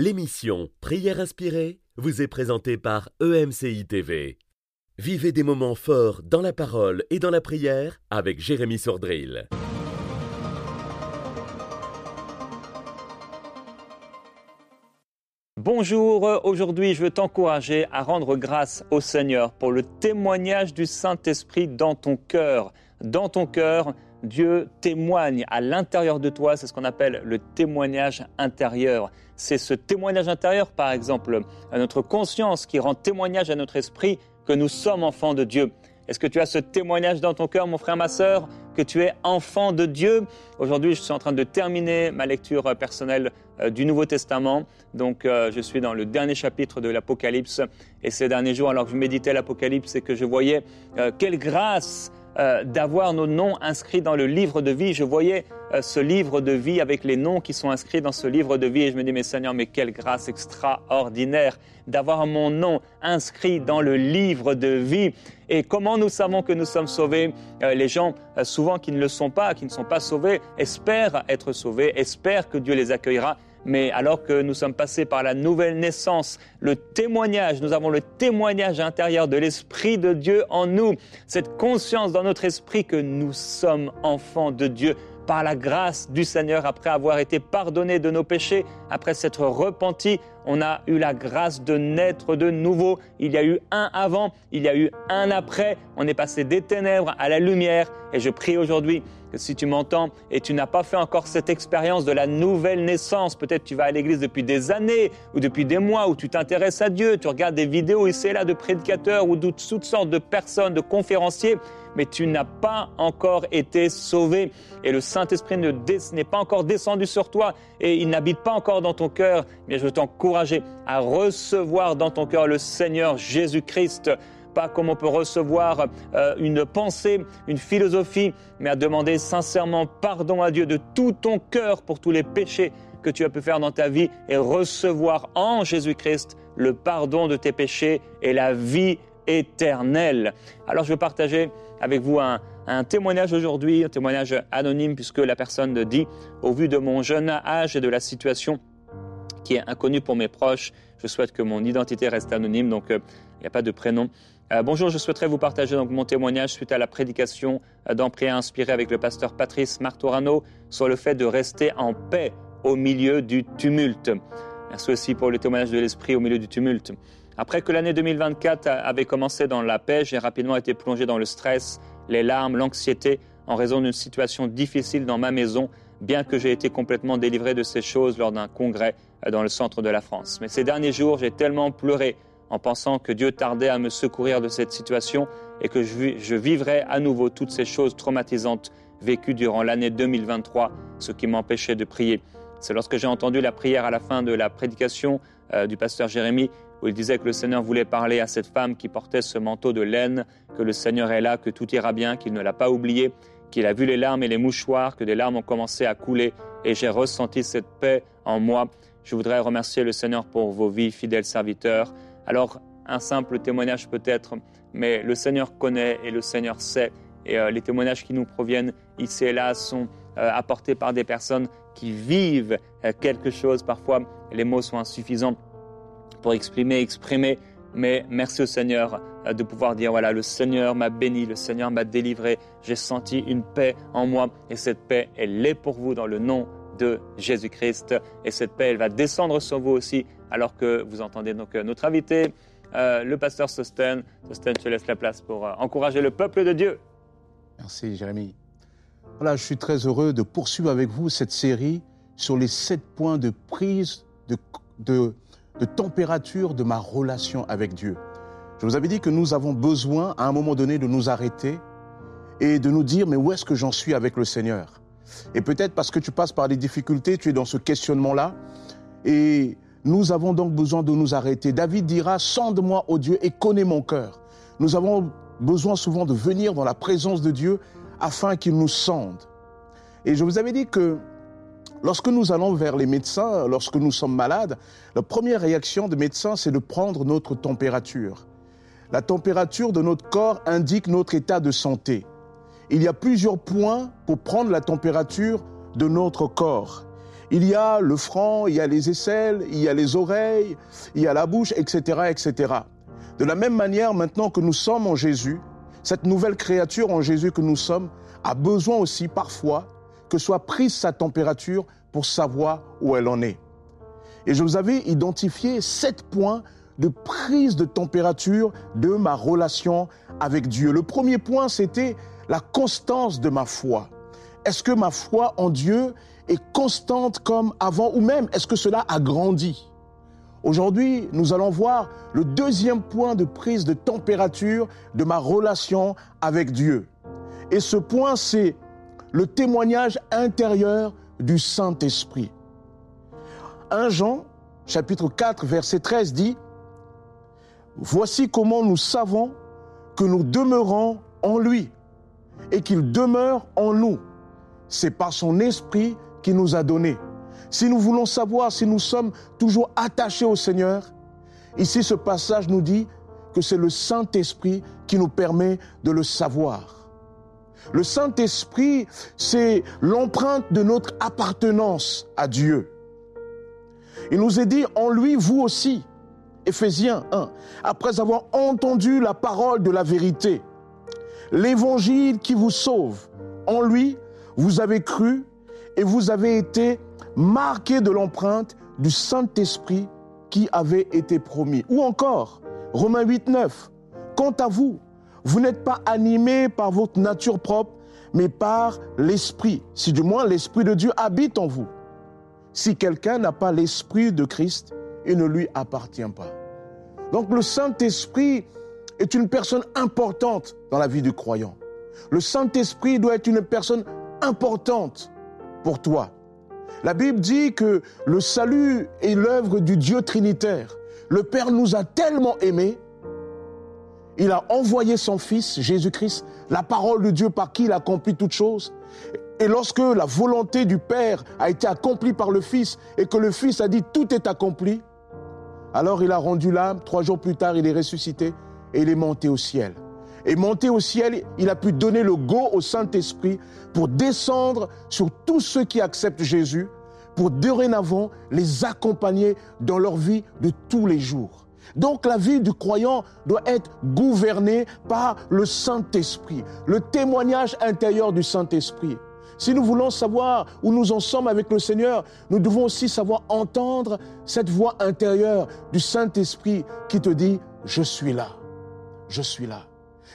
L'émission Prière inspirée vous est présentée par EMCI TV. Vivez des moments forts dans la parole et dans la prière avec Jérémy Sordrill. Bonjour, aujourd'hui je veux t'encourager à rendre grâce au Seigneur pour le témoignage du Saint-Esprit dans ton cœur. Dans ton cœur, Dieu témoigne à l'intérieur de toi, c'est ce qu'on appelle le témoignage intérieur. C'est ce témoignage intérieur, par exemple, à notre conscience qui rend témoignage à notre esprit que nous sommes enfants de Dieu. Est-ce que tu as ce témoignage dans ton cœur, mon frère, ma sœur, que tu es enfant de Dieu? Aujourd'hui, je suis en train de terminer ma lecture personnelle euh, du Nouveau Testament. Donc, euh, je suis dans le dernier chapitre de l'Apocalypse. Et ces derniers jours, alors que je méditais l'Apocalypse et que je voyais euh, quelle grâce euh, d'avoir nos noms inscrits dans le livre de vie. Je voyais euh, ce livre de vie avec les noms qui sont inscrits dans ce livre de vie et je me dis, mais Seigneur, mais quelle grâce extraordinaire d'avoir mon nom inscrit dans le livre de vie. Et comment nous savons que nous sommes sauvés? Euh, Les gens, souvent qui ne le sont pas, qui ne sont pas sauvés, espèrent être sauvés, espèrent que Dieu les accueillera mais alors que nous sommes passés par la nouvelle naissance, le témoignage, nous avons le témoignage intérieur de l'Esprit de Dieu en nous, cette conscience dans notre esprit que nous sommes enfants de Dieu par la grâce du Seigneur, après avoir été pardonnés de nos péchés, après s'être repentis, on a eu la grâce de naître de nouveau. Il y a eu un avant, il y a eu un après. On est passé des ténèbres à la lumière. Et je prie aujourd'hui que si tu m'entends et tu n'as pas fait encore cette expérience de la nouvelle naissance, peut-être tu vas à l'église depuis des années ou depuis des mois où tu t'intéresses à Dieu, tu regardes des vidéos ici et là de prédicateurs ou de toutes sortes de personnes, de conférenciers, mais tu n'as pas encore été sauvé. Et le Saint-Esprit n'est pas encore descendu sur toi et il n'habite pas encore dans ton cœur, mais je veux t'encourager à recevoir dans ton cœur le Seigneur Jésus-Christ pas comme on peut recevoir euh, une pensée, une philosophie, mais à demander sincèrement pardon à Dieu de tout ton cœur pour tous les péchés que tu as pu faire dans ta vie et recevoir en Jésus-Christ le pardon de tes péchés et la vie éternelle. Alors je veux partager avec vous un, témoignage aujourd'hui, un témoignage anonyme puisque la personne dit, au vu de mon jeune âge et de la situation qui est inconnue pour mes proches, je souhaite que mon identité reste anonyme, donc euh, il n'y a pas de prénom. Euh, bonjour, je souhaiterais vous partager donc mon témoignage suite à la prédication euh, d'un prière inspiré avec le pasteur Patrice Martorano sur le fait de rester en paix au milieu du tumulte. Merci aussi pour le témoignage de l'esprit au milieu du tumulte. Après que l'année 2024 avait commencé dans la paix, j'ai rapidement été plongé dans le stress, les larmes, l'anxiété en raison d'une situation difficile dans ma maison, bien que j'ai été complètement délivré de ces choses lors d'un congrès euh, dans le centre de la France. Mais ces derniers jours, j'ai tellement pleuré en pensant que Dieu tardait à me secourir de cette situation et que je vivrais à nouveau toutes ces choses traumatisantes vécues durant l'année 2023, ce qui m'empêchait de prier. C'est lorsque j'ai entendu la prière à la fin de la prédication euh, du pasteur Jérémie où il disait que le Seigneur voulait parler à cette femme qui portait ce manteau de laine, que le Seigneur est là, que tout ira bien, qu'il ne l'a pas oublié, qu'il a vu les larmes et les mouchoirs, que des larmes ont commencé à couler, et j'ai ressenti cette paix en moi. Je voudrais remercier le Seigneur pour vos vies, fidèles serviteurs. Alors, un simple témoignage peut-être, mais le Seigneur connaît et le Seigneur sait. Et euh, les témoignages qui nous proviennent ici et là sont euh, apportés par des personnes qui vivent euh, quelque chose. Parfois, les mots sont insuffisants pour exprimer, exprimer. Mais merci au Seigneur de pouvoir dire, voilà, le Seigneur m'a béni, le Seigneur m'a délivré, j'ai senti une paix en moi et cette paix, elle est pour vous dans le nom de Jésus-Christ. Et cette paix, elle va descendre sur vous aussi alors que vous entendez euh, notre invité, euh, le pasteur Sosten. Sosten, je te laisse la place pour encourager le peuple de Dieu. Merci Jérémie. Voilà, je suis très heureux de poursuivre avec vous cette série sur les sept points de prise de, de de température de ma relation avec Dieu. Je vous avais dit que nous avons besoin, à un moment donné, de nous arrêter et de nous dire, mais où est-ce que j'en suis avec le Seigneur? Et peut-être parce que tu passes par des difficultés, tu es dans ce questionnement-là. Et nous avons donc besoin de nous arrêter. David dira, sonde-moi, ô Dieu, et connais mon cœur. Nous avons besoin souvent de venir dans la présence de Dieu afin qu'il nous sonde. Et je vous avais dit que Lorsque nous allons vers les médecins, lorsque nous sommes malades, la première réaction des médecins, c'est de prendre notre température. La température de notre corps indique notre état de santé. Il y a plusieurs points pour prendre la température de notre corps. Il y a le front, il y a les aisselles, il y a les oreilles, il y a la bouche, etc., etc. De la même manière, maintenant que nous sommes en Jésus, cette nouvelle créature en Jésus que nous sommes a besoin aussi parfois que soit prise sa température pour savoir où elle en est. Et je vous avais identifié sept points de prise de température de ma relation avec Dieu. Le premier point, c'était la constance de ma foi. Est-ce que ma foi en Dieu est constante comme avant ou même est-ce que cela a grandi? Aujourd'hui, nous allons voir le deuxième point de prise de température de ma relation avec Dieu. Et ce point, c'est le témoignage intérieur du Saint-Esprit. 1 Jean, chapitre 4, verset 13 dit, Voici comment nous savons que nous demeurons en lui et qu'il demeure en nous. C'est par son esprit nous a donné. Si nous voulons savoir si nous sommes toujours attachés au Seigneur, ici ce passage nous dit que c'est le Saint-Esprit qui nous permet de le savoir. Le Saint-Esprit, c'est l'empreinte de notre appartenance à Dieu. Il nous est dit en lui, vous aussi, Éphésiens 1, après avoir entendu la parole de la vérité, l'évangile qui vous sauve, en lui, vous avez cru et vous avez été marqués de l'empreinte du Saint-Esprit qui avait été promis. Ou encore, Romains 8, 9, quant à vous, vous n'êtes pas animés par votre nature propre, mais par l'Esprit, si du moins l'Esprit de Dieu habite en vous. Si quelqu'un n'a pas l'Esprit de Christ, il ne lui appartient pas. Donc le Saint-Esprit est une personne importante dans la vie du croyant. Le Saint-Esprit doit être une personne importante pour toi. La Bible dit que le salut est l'œuvre du Dieu trinitaire. Le Père nous a tellement aimés il a envoyé son Fils, Jésus-Christ, la parole de Dieu par qui il a accompli toutes choses. Et lorsque la volonté du Père a été accomplie par le Fils et que le Fils a dit tout est accompli, alors il a rendu l'âme, trois jours plus tard il est ressuscité et il est monté au ciel. Et monté au ciel, il a pu donner le go au Saint-Esprit pour descendre sur tous ceux qui acceptent Jésus, pour dorénavant les accompagner dans leur vie de tous les jours. Donc la vie du croyant doit être gouvernée par le Saint-Esprit, le témoignage intérieur du Saint-Esprit. Si nous voulons savoir où nous en sommes avec le Seigneur, nous devons aussi savoir entendre cette voix intérieure du Saint-Esprit qui te dit, je suis là, je suis là.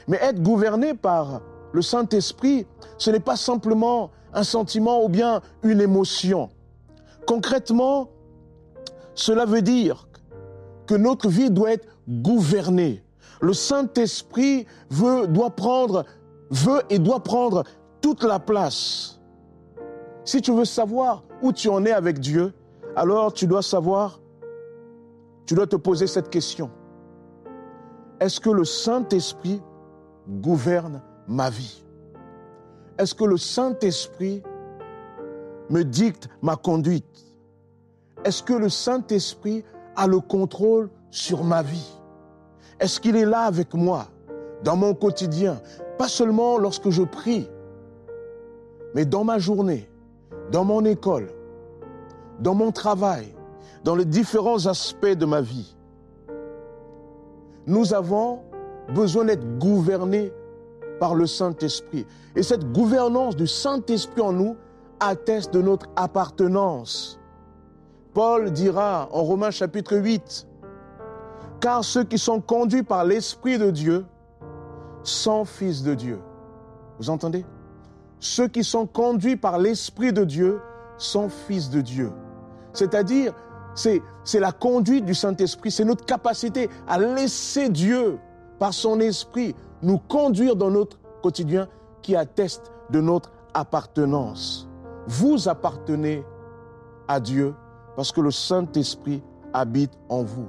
Mais être gouverné par le Saint-Esprit, ce n'est pas simplement un sentiment ou bien une émotion. Concrètement, cela veut dire que notre vie doit être gouvernée. Le Saint-Esprit veut, doit prendre, veut et doit prendre toute la place. Si tu veux savoir où tu en es avec Dieu, alors tu dois savoir, tu dois te poser cette question. Est-ce que le Saint-Esprit gouverne ma vie. Est-ce que le Saint-Esprit me dicte ma conduite? Est-ce que le Saint-Esprit a le contrôle sur ma vie? Est-ce qu'il est là avec moi dans mon quotidien? Pas seulement lorsque je prie, mais dans ma journée, dans mon école, dans mon travail, dans les différents aspects de ma vie. Nous avons besoin d'être gouvernés par le Saint-Esprit. Et cette gouvernance du Saint-Esprit en nous atteste de notre appartenance Paul dira en Romains chapitre 8, car ceux qui sont conduits par l'Esprit de Dieu sont fils de Dieu. Vous entendez? Ceux qui sont conduits par l'Esprit de Dieu sont fils de Dieu. C'est-à-dire, c'est, c'est la conduite du Saint-Esprit, c'est notre capacité à laisser Dieu, par son Esprit, nous conduire dans notre quotidien qui atteste de notre appartenance. Vous appartenez à Dieu parce que le Saint-Esprit habite en vous.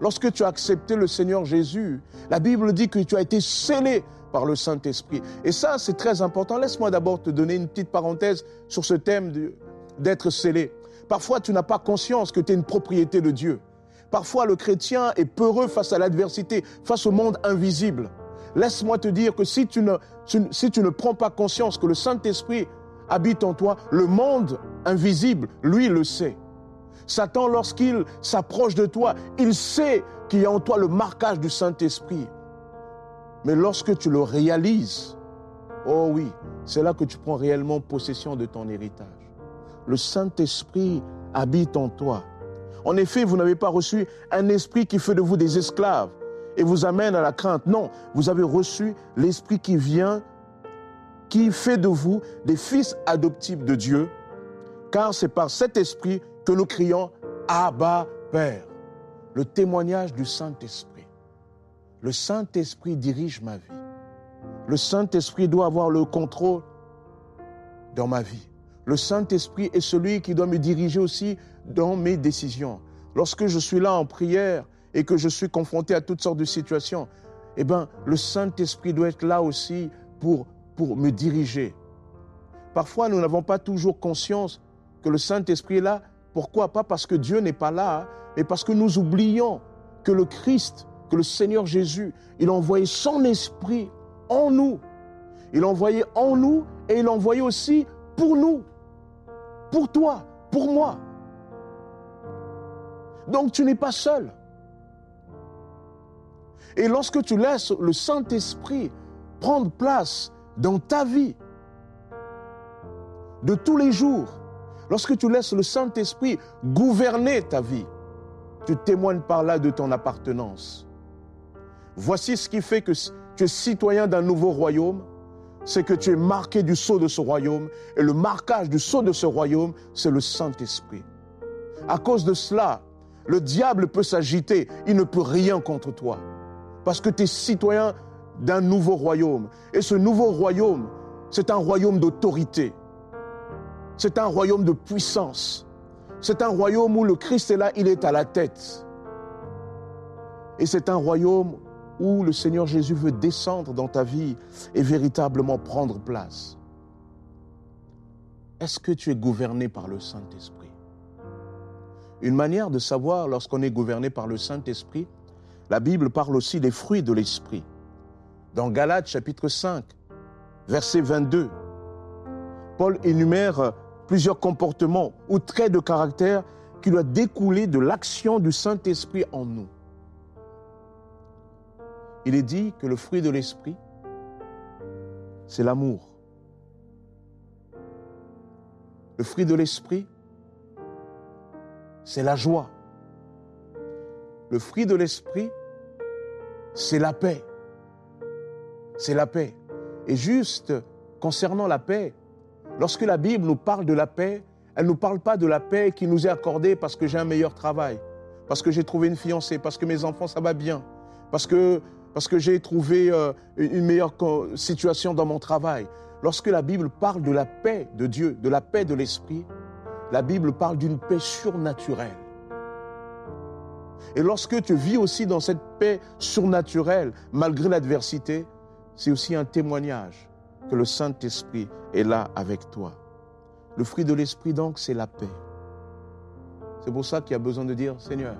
Lorsque tu as accepté le Seigneur Jésus, la Bible dit que tu as été scellé par le Saint-Esprit. Et ça, c'est très important. Laisse-moi d'abord te donner une petite parenthèse sur ce thème d'être scellé. Parfois, tu n'as pas conscience que tu es une propriété de Dieu. Parfois, le chrétien est peureux face à l'adversité, face au monde invisible. Laisse-moi te dire que si tu, ne, si tu ne prends pas conscience que le Saint-Esprit habite en toi, le monde invisible, lui, le sait. Satan, lorsqu'il s'approche de toi, il sait qu'il y a en toi le marquage du Saint-Esprit. Mais lorsque tu le réalises, oh oui, c'est là que tu prends réellement possession de ton héritage. Le Saint-Esprit habite en toi. En effet, vous n'avez pas reçu un esprit qui fait de vous des esclaves et vous amène à la crainte. Non, vous avez reçu l'esprit qui vient, qui fait de vous des fils adoptifs de Dieu, car c'est par cet esprit que nous crions Abba Père. Le témoignage du Saint-Esprit. Le Saint-Esprit dirige ma vie. Le Saint-Esprit doit avoir le contrôle dans ma vie. Le Saint-Esprit est celui qui doit me diriger aussi dans mes décisions. Lorsque je suis là en prière et que je suis confronté à toutes sortes de situations, eh bien, le Saint-Esprit doit être là aussi pour, pour me diriger. Parfois, nous n'avons pas toujours conscience que le Saint-Esprit est là. Pourquoi? Pas parce que Dieu n'est pas là, mais parce que nous oublions que le Christ, que le Seigneur Jésus, il a envoyé son Esprit en nous. Il a envoyé en nous et il a envoyé aussi pour nous, pour toi, pour moi. Donc tu n'es pas seul. Et lorsque tu laisses le Saint-Esprit prendre place dans ta vie de tous les jours, lorsque tu laisses le Saint-Esprit gouverner ta vie, tu témoignes par là de ton appartenance. Voici ce qui fait que tu es citoyen d'un nouveau royaume, c'est que tu es marqué du sceau de ce royaume. Et le marquage du sceau de ce royaume, c'est le Saint-Esprit. À cause de cela, le diable peut s'agiter, il ne peut rien contre toi. Parce que tu es citoyen d'un nouveau royaume. Et ce nouveau royaume, c'est un royaume d'autorité. C'est un royaume de puissance. C'est un royaume où le Christ est là, il est à la tête. Et c'est un royaume où le Seigneur Jésus veut descendre dans ta vie et véritablement prendre place. Est-ce que tu es gouverné par le Saint-Esprit? Une manière de savoir lorsqu'on est gouverné par le Saint-Esprit, la Bible parle aussi des fruits de l'Esprit. Dans Galates chapitre 5, verset 22, Paul énumère plusieurs comportements ou traits de caractère qui doivent découler de l'action du Saint-Esprit en nous il est dit que le fruit de l'esprit, c'est l'amour. Le fruit de l'esprit, c'est la joie. Le fruit de l'esprit, c'est la paix. C'est la paix. Et juste concernant la paix, lorsque la Bible nous parle de la paix, elle ne nous parle pas de la paix qui nous est accordée parce que j'ai un meilleur travail, parce que j'ai trouvé une fiancée, parce que mes enfants, ça va bien, parce que parce que j'ai trouvé euh, une meilleure situation dans mon travail. Lorsque la Bible parle de la paix de Dieu, de la paix de l'Esprit, la Bible parle d'une paix surnaturelle. Et lorsque tu vis aussi dans cette paix surnaturelle, malgré l'adversité, c'est aussi un témoignage que le Saint-Esprit est là avec toi. Le fruit de l'Esprit, donc, c'est la paix. C'est pour ça qu'il y a besoin de dire, Seigneur,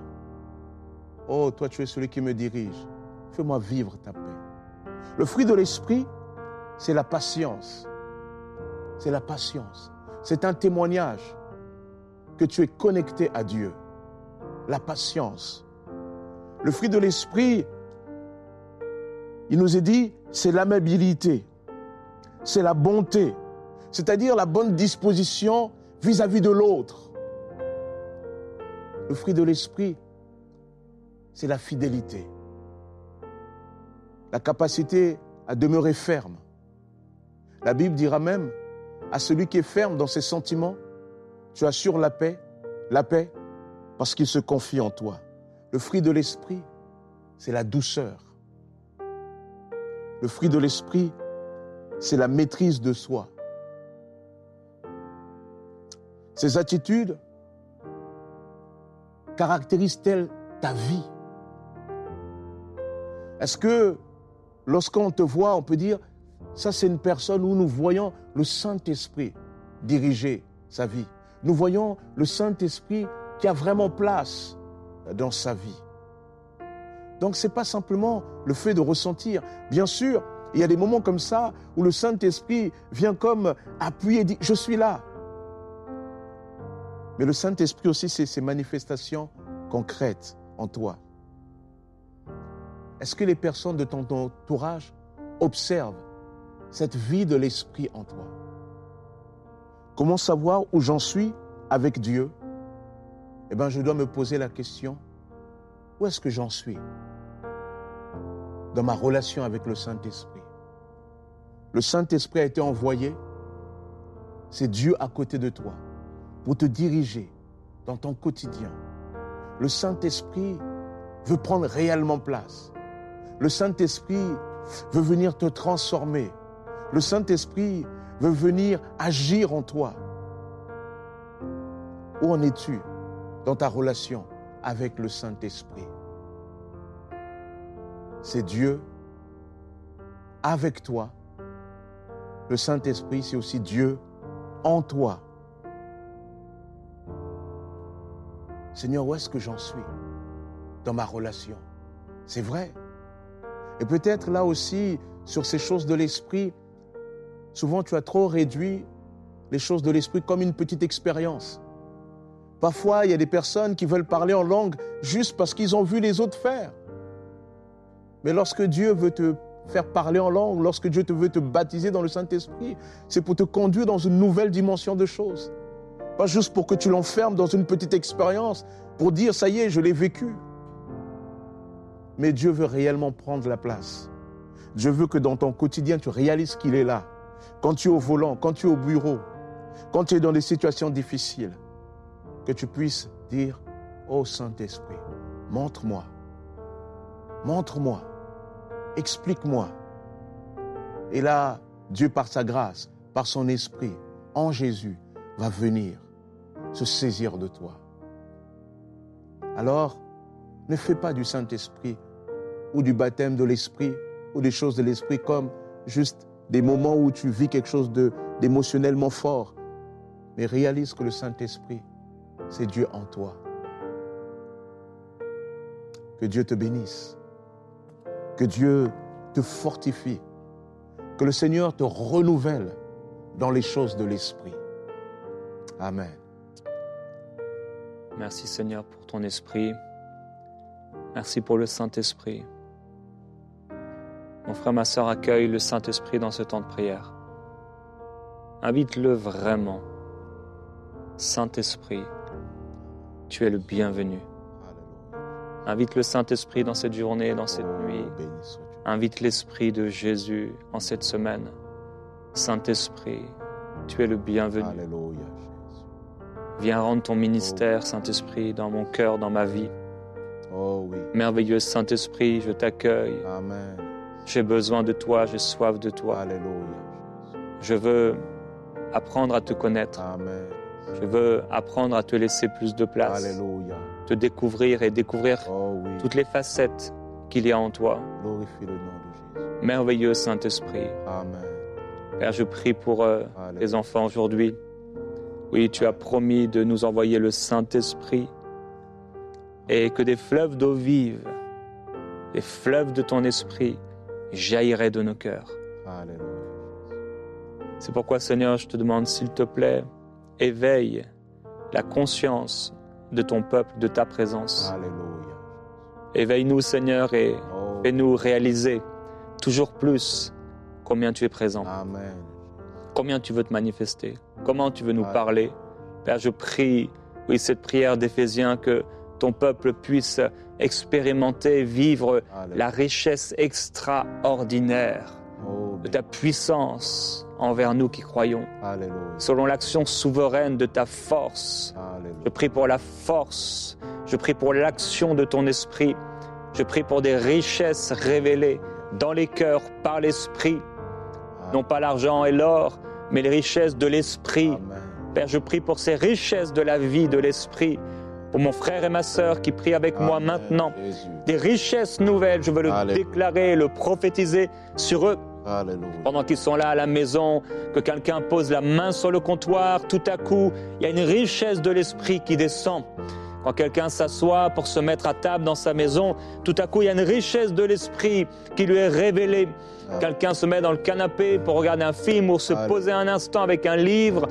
oh, toi tu es celui qui me dirige. Fais-moi vivre ta paix. Le fruit de l'esprit, c'est la patience. C'est la patience. C'est un témoignage que tu es connecté à Dieu. La patience. Le fruit de l'esprit, il nous est dit, c'est l'amabilité, c'est la bonté, c'est-à-dire la bonne disposition vis-à-vis de l'autre. Le fruit de l'esprit, c'est la fidélité la capacité à demeurer ferme. La Bible dira même à celui qui est ferme dans ses sentiments, tu assures la paix, la paix, parce qu'il se confie en toi. Le fruit de l'esprit, c'est la douceur. Le fruit de l'esprit, c'est la maîtrise de soi. Ces attitudes caractérisent-elles ta vie? Est-ce que Lorsqu'on te voit, on peut dire, ça c'est une personne où nous voyons le Saint-Esprit diriger sa vie? Nous voyons le Saint-Esprit qui a vraiment place dans sa vie. Donc ce n'est pas simplement le fait de ressentir. Bien sûr, Il y a des moments comme ça où le Saint-Esprit vient comme appuyer et dit, je suis là. Mais le Saint-Esprit aussi, c'est ses manifestations concrètes en toi. Est-ce que les personnes de ton entourage observent cette vie de l'Esprit en toi? Comment savoir où j'en suis avec Dieu? Eh bien, je dois me poser la question, où est-ce que j'en suis dans ma relation avec le Saint-Esprit? Le Saint-Esprit a été envoyé, c'est Dieu à côté de toi, pour te diriger dans ton quotidien. Le Saint-Esprit veut prendre réellement place. Le Saint-Esprit veut venir te transformer. Le Saint-Esprit veut venir agir en toi. Où en es-tu dans ta relation avec le Saint-Esprit? C'est Dieu avec toi. Le Saint-Esprit, c'est aussi Dieu en toi. Seigneur, où est-ce que j'en suis dans ma relation? C'est vrai. Et peut-être là aussi, sur ces choses de l'esprit, souvent tu as trop réduit les choses de l'esprit comme une petite expérience. Parfois, il y a des personnes qui veulent parler en langue juste parce qu'ils ont vu les autres faire. Mais lorsque Dieu veut te faire parler en langue, lorsque Dieu te veut te baptiser dans le Saint-Esprit, c'est pour te conduire dans une nouvelle dimension de choses. Pas juste pour que tu l'enfermes dans une petite expérience, pour dire, ça y est, je l'ai vécu. Mais Dieu veut réellement prendre la place. Dieu veut que dans ton quotidien, tu réalises qu'il est là. Quand tu es au volant, quand tu es au bureau, quand tu es dans des situations difficiles, que tu puisses dire, oh Saint-Esprit, montre-moi, montre-moi, explique-moi. Et là, Dieu, par sa grâce, par son esprit, en Jésus, va venir se saisir de toi. Alors, ne fais pas du Saint-Esprit ou du baptême de l'Esprit ou des choses de l'Esprit comme juste des moments où tu vis quelque chose d'émotionnellement fort. Mais réalise que le Saint-Esprit, c'est Dieu en toi. Que Dieu te bénisse. Que Dieu te fortifie. Que le Seigneur te renouvelle dans les choses de l'Esprit. Amen. Merci Seigneur pour ton esprit. Merci pour le Saint-Esprit. Mon frère, ma soeur accueille le Saint-Esprit dans ce temps de prière. Invite-le vraiment. Saint-Esprit, tu es le bienvenu. Invite le Saint-Esprit dans cette journée, dans cette nuit. Invite l'Esprit de Jésus en cette semaine. Saint-Esprit, tu es le bienvenu. Viens rendre ton ministère, Saint-Esprit, dans mon cœur, dans ma vie. Oh oui. Merveilleux Saint-Esprit, je t'accueille. Amen. J'ai besoin de toi, j'ai soif de toi. Alléluia. Je veux apprendre à te connaître. Amen. Je veux apprendre à te laisser plus de place. Alléluia. Te découvrir et découvrir Oh oui. toutes les facettes qu'il y a en toi. Glorifie le nom de Jésus. Merveilleux Saint-Esprit. Amen. Père, je prie pour euh, les enfants aujourd'hui. Oui, tu as promis de nous envoyer le Saint-Esprit et que des fleuves d'eau vive, des fleuves de ton esprit jailliraient de nos cœurs. Alléluia. C'est pourquoi, Seigneur, je te demande, s'il te plaît, éveille la conscience de ton peuple, de ta présence. Alléluia. Éveille-nous, Seigneur, et Oh. fais-nous réaliser toujours plus combien tu es présent, Amen. combien tu veux te manifester, comment tu veux nous Amen. parler. Père, je prie, oui, cette prière d'Éphésiens, que ton peuple puisse expérimenter, vivre Alléluia. la richesse extraordinaire Oh, de ta puissance envers nous qui croyons, Alléluia. selon l'action souveraine de ta force. Alléluia. Je prie pour la force, je prie pour l'action de ton esprit, je prie pour des richesses révélées dans les cœurs par l'esprit, non pas l'argent et l'or, mais les richesses de l'esprit. Père, je prie pour ces richesses de la vie, de l'esprit, pour mon frère et ma sœur qui prient avec moi maintenant. Des richesses nouvelles, je veux le Alléluia. déclarer, le prophétiser sur eux Alléluia. pendant qu'ils sont là à la maison, que quelqu'un pose la main sur le comptoir, tout à coup, il y a une richesse de l'esprit qui descend. Quand quelqu'un s'assoit pour se mettre à table dans sa maison, tout à coup, il y a une richesse de l'esprit qui lui est révélée. Quelqu'un se met dans le canapé pour regarder un film ou se poser un instant avec un livre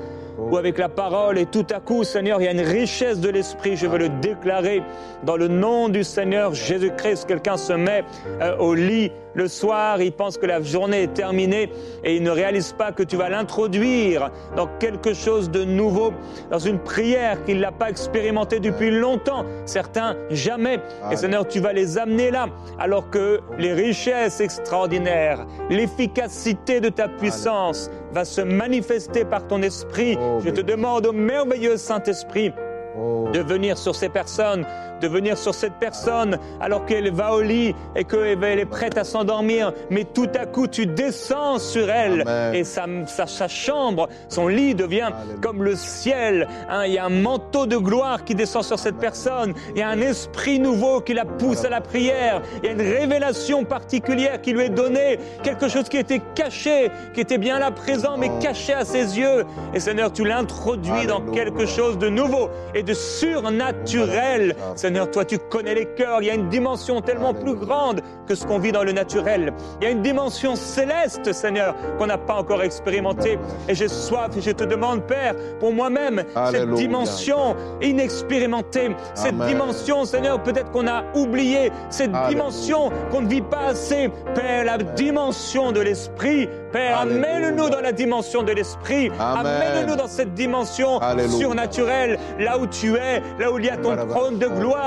ou avec la parole et tout à coup, Seigneur, il y a une richesse de l'esprit. Je veux le déclarer dans le nom du Seigneur Jésus-Christ. Quelqu'un se met euh, au lit le soir, il pense que la journée est terminée et il ne réalise pas que tu vas l'introduire dans quelque chose de nouveau, dans une prière qu'il n'a pas expérimentée depuis longtemps. Certains jamais. Et Allez. Seigneur, tu vas les amener là, alors que les richesses extraordinaires, l'efficacité de ta puissance va se manifester par ton esprit. Oh, Je te demande au merveilleux Saint-Esprit Oh, de venir sur ces personnes, de venir sur cette personne alors qu'elle va au lit et qu'elle est prête à s'endormir, mais tout à coup tu descends sur elle Amen. et sa, sa- sa chambre, son lit devient comme le ciel. hein. il y a un manteau de gloire qui descend sur cette personne, il y a un esprit nouveau qui la pousse à la prière, il y a une révélation particulière qui lui est donnée, quelque chose qui était caché, qui était bien là présent mais Oh. caché à ses yeux. Et Seigneur, tu l'introduis dans quelque chose de nouveau et de surnaturel. Seigneur, toi, tu connais les cœurs. Il y a une dimension tellement plus grande que ce qu'on vit dans le naturel. Il y a une dimension céleste, Seigneur, qu'on n'a pas encore expérimentée. Et j'ai soif et je te demande, Père, pour moi-même, cette dimension inexpérimentée, cette Amen. dimension, Seigneur, peut-être qu'on a oublié, cette Alléluia. dimension qu'on ne vit pas assez. Père, la dimension de l'esprit, Père, amène-nous dans la dimension de l'esprit. Amène-nous dans cette dimension Alléluia. surnaturelle, là où tu es, là où il y a ton trône de voilà.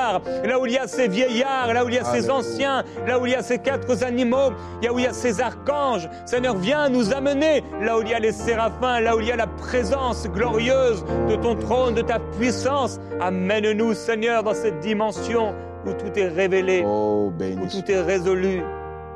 Là où il y a ces vieillards, là où il y a ces Alléluia. anciens, là où il y a ces quatre animaux, là où il y a ces archanges. Seigneur, viens nous amener là où il y a les séraphins, là où il y a la présence glorieuse de ton trône, de ta puissance. Amène-nous, Seigneur, dans cette dimension où tout est révélé, oh, où tout est résolu,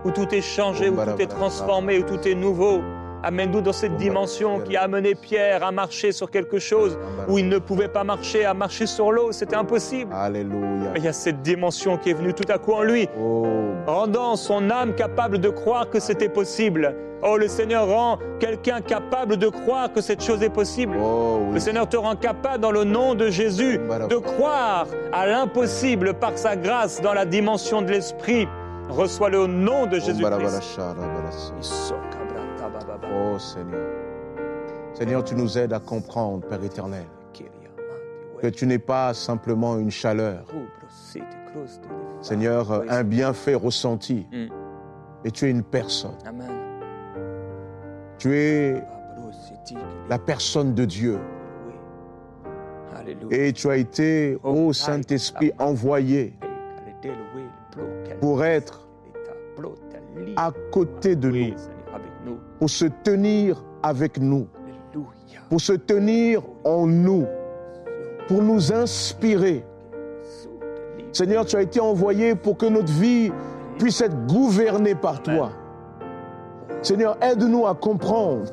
où tout est changé, où tout est transformé, où tout est nouveau. Amène-nous dans cette dimension qui a amené Pierre à marcher sur quelque chose où il ne pouvait pas marcher, à marcher sur l'eau, c'était impossible. Alléluia. Mais il y a cette dimension qui est venue tout à coup en lui, Oh, rendant son âme capable de croire que c'était possible. Oh, le Seigneur rend quelqu'un capable de croire que cette chose est possible. oh, Le. Seigneur te rend capable dans le nom de Jésus de croire à l'impossible par sa grâce dans la dimension de l'esprit. Reçois-le au nom de Jésus-Christ. Oh, Seigneur. Seigneur, tu nous aides à comprendre, Père éternel, que tu n'es pas simplement une chaleur. Seigneur, un bienfait ressenti. Et tu es une personne. Tu es la personne de Dieu. Et tu as été, ô Saint-Esprit, envoyé pour être à côté de nous. Pour se tenir avec nous, pour se tenir en nous, pour nous inspirer. Seigneur, tu as été envoyé pour que notre vie puisse être gouvernée par toi. Seigneur, aide-nous à comprendre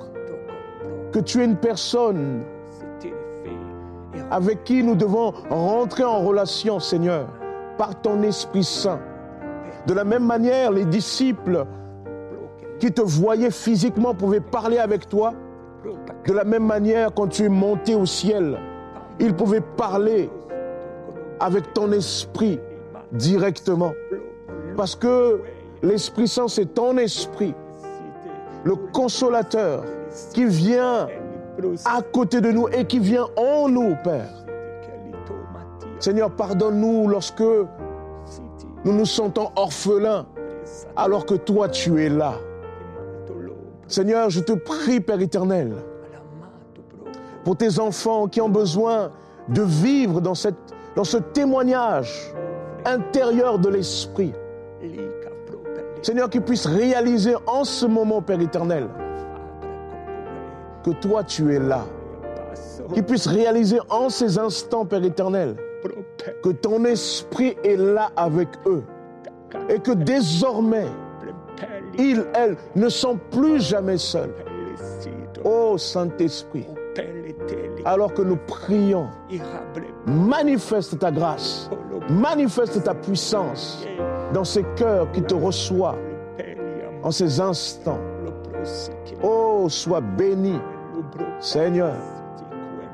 que tu es une personne avec qui nous devons rentrer en relation, Seigneur, par ton Esprit Saint. De la même manière, les disciples qui te voyaient physiquement pouvaient parler avec toi. De la même manière, quand tu es monté au ciel, ils pouvaient parler avec ton esprit directement. Parce que l'Esprit Saint, c'est ton esprit, le consolateur, qui vient à côté de nous et qui vient en nous, Père. Seigneur, pardonne-nous lorsque nous nous sentons orphelins alors que toi, tu es là. Seigneur, je te prie, Père éternel, pour tes enfants qui ont besoin de vivre dans, ce témoignage intérieur de l'Esprit. Seigneur, qu'ils puissent réaliser en ce moment, Père éternel, que toi, tu es là. Qu'ils puissent réaliser en ces instants, Père éternel, que ton esprit est là avec eux. Et que désormais, ils, elles, ne sont plus jamais seuls. Ô Saint-Esprit, alors que nous prions, manifeste ta grâce, manifeste ta puissance dans ces cœurs qui te reçoivent en ces instants. Oh, sois béni, Seigneur.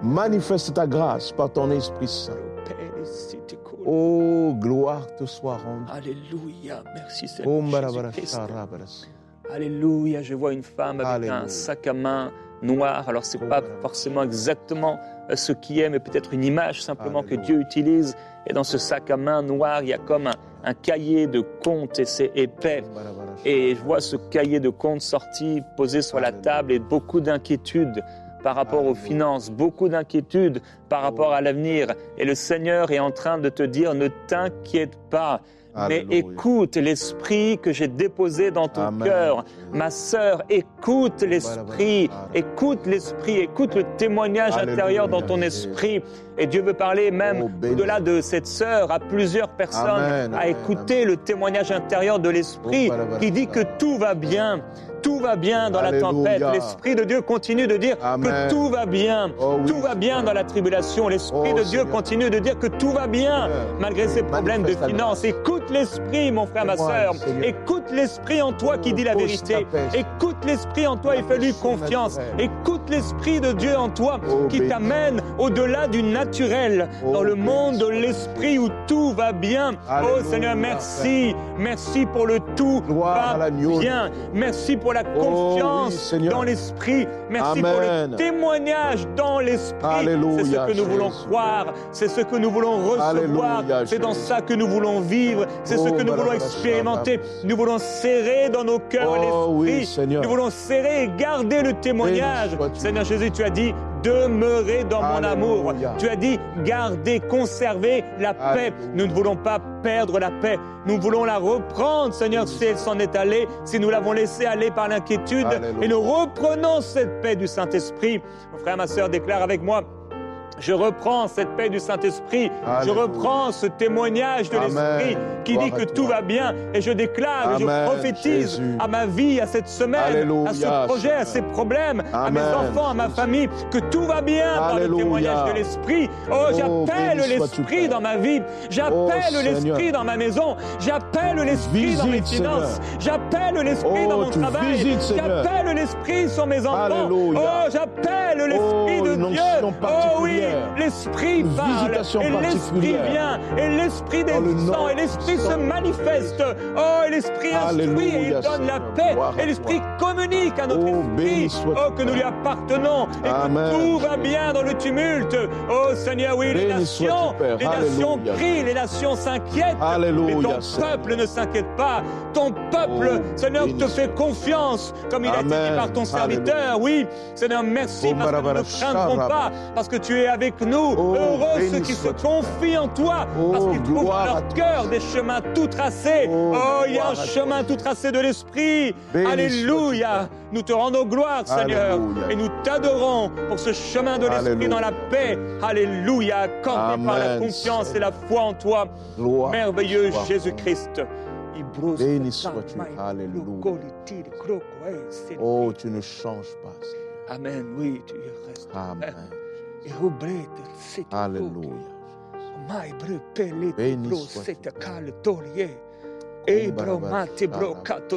Manifeste ta grâce par ton Esprit Saint. Oh, gloire te soit rendue. Alléluia. Merci Oh, Seigneur sharabaras. Alléluia. Je vois une femme avec Alléluia. un sac à main noir. Alors c'est Oh, pas forcément exactement euh, ce qui est, mais peut-être une image simplement que. Dieu utilise. Et dans ce sac à main noir, il y a comme un, un cahier de comptes et c'est épais. Marabara, Et je vois ce cahier de comptes sorti, posé sur la table et beaucoup d'inquiétudes par rapport aux finances, beaucoup d'inquiétudes par rapport à l'avenir. Et le Seigneur est en train de te dire, ne t'inquiète pas, mais Alléluia. écoute l'esprit que j'ai déposé dans ton Amen. cœur. Ma sœur, écoute l'esprit, écoute l'esprit, écoute le témoignage Alléluia, intérieur dans ton esprit. Et Dieu veut parler même Oh, au-delà de cette sœur à plusieurs personnes, Amen, à amen, écouter le témoignage intérieur de l'esprit Oh, qui dit que tout va bien. Tout va bien dans la tempête. L'Esprit de Dieu continue de dire Amen. que tout va bien. Oh oui, tout va bien Seigneur. dans la tribulation. L'Esprit Oh, de Dieu Seigneur. continue de dire que tout va bien Seigneur. malgré ces problèmes de finances. Écoute l'Esprit, mon frère, ma. Seigneur. Écoute l'Esprit en toi qui dit la vérité. Écoute l'Esprit en toi et fais-lui confiance. Écoute l'Esprit de Dieu en toi Oh, qui t'amène au-delà du naturel, Oh, dans le monde de l'Esprit où tout va bien. Oh Seigneur, merci. Merci pour le tout Gloire va bien. Merci pour la Oh, confiance oui, dans l'Esprit. Merci pour le témoignage dans l'Esprit. C'est ce que nous voulons Jésus. croire. C'est ce que nous voulons recevoir. C'est dans ça que nous voulons vivre. C'est ce Oh, que nous voulons expérimenter. Nous voulons serrer dans nos cœurs oui, l'Esprit. Nous voulons serrer et garder le témoignage. Seigneur Jésus, tu as dit demeurez dans mon amour. Tu as dit gardez, conservez la paix. Nous ne voulons pas perdre la paix. Nous voulons la reprendre, Seigneur, si elle s'en est allée, si nous l'avons laissée aller par l'inquiétude. Et nous reprenons cette paix du Saint-Esprit. Mon frère, ma sœur, déclare avec moi. Je reprends cette paix du Saint-Esprit. Je reprends ce témoignage de l'Esprit qui Gloire dit que tout va bien. Et je déclare, et je prophétise Jésus. à ma vie, à cette semaine, Alléluia, à ce projet, à ces problèmes, à mes enfants, à ma famille, que tout va bien par le témoignage de l'Esprit. Oh, j'appelle béni sois-tu, l'Esprit dans ma vie. J'appelle Oh, l'Esprit dans ma maison. J'appelle l'Esprit dans mes finances. J'appelle l'Esprit Oh, dans mon tu travail. J'appelle l'Esprit sur mes enfants. Oh, j'appelle l'Esprit Oh, de Dieu. Oh oui. l'Esprit parle. Et l'Esprit vient. Et l'Esprit descend. Et l'Esprit se manifeste. Oh, et l'Esprit instruit et il donne la paix. Et l'Esprit communique à notre Oh, esprit. Oh, que nous lui appartenons. Et que tout va bien dans le tumulte. Oh, Seigneur, oui, les nations, les nations crient, les nations s'inquiètent. Mais ton peuple ne s'inquiète pas. Ton peuple, Oh, Seigneur, te fait confiance, comme il a été dit par ton serviteur. Oui, Seigneur, merci Oh, parce que nous ne craindrons pas, parce que tu es avec nous. Oh, Heureux ceux qui se confient en toi, Oh, parce qu'ils trouvent dans leur cœur des chemins tout tracés. Oh, Oh, il y a un chemin tout tracé de l'Esprit. Alléluia. Nous te rendons gloire, Seigneur, Alléluia. et nous t'adorons pour ce chemin de l'Esprit dans la paix. Alléluia. Accordé par la confiance et la foi en toi. Gloire Merveilleux. Jésus-Christ. Béni sois-tu. Alléluia. Oh, tu ne changes pas. Amen, oui, tu restes. Amen. C'est Alléluia. Béni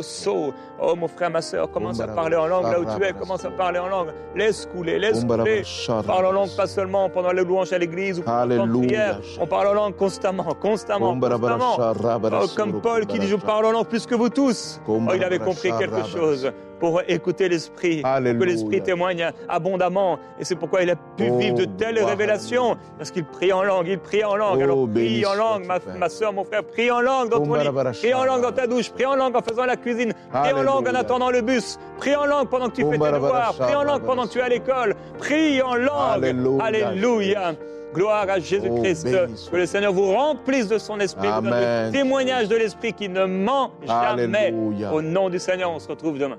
so. Oh mon frère, ma soeur, commence à parler en langue là où tu es. Commence à parler en langue. Laisse couler, laisse couler. Parle en langue pas seulement pendant les louanges à l'église ou pendant Alléluia. prière. On parle en langue constamment, constamment, constamment. Oh, comme Paul qui dit je parle en langue plus que vous tous. Oh, il avait compris quelque chose pour écouter l'esprit, que l'esprit témoigne abondamment. Et c'est pourquoi il a pu Oh, vivre de telles révélations. Parce qu'il prie en langue, il prie en langue. Oh, Alors prie en langue, ma, ma soeur, mon frère, prie en langue dans Oh, ton lit. Prie en langue dans ta douche, prie en langue en faisant la cuisine, prie en langue en attendant le bus, prie en langue pendant que tu fais tes devoirs, prie en langue pendant que tu es à l'école, prie en langue. Alléluia. Alléluia. Gloire à Jésus-Christ. Oh, que le Seigneur vous remplisse de son esprit, vous donne le témoignage de l'esprit qui ne ment jamais. Alléluia. Au nom du Seigneur, on se retrouve demain.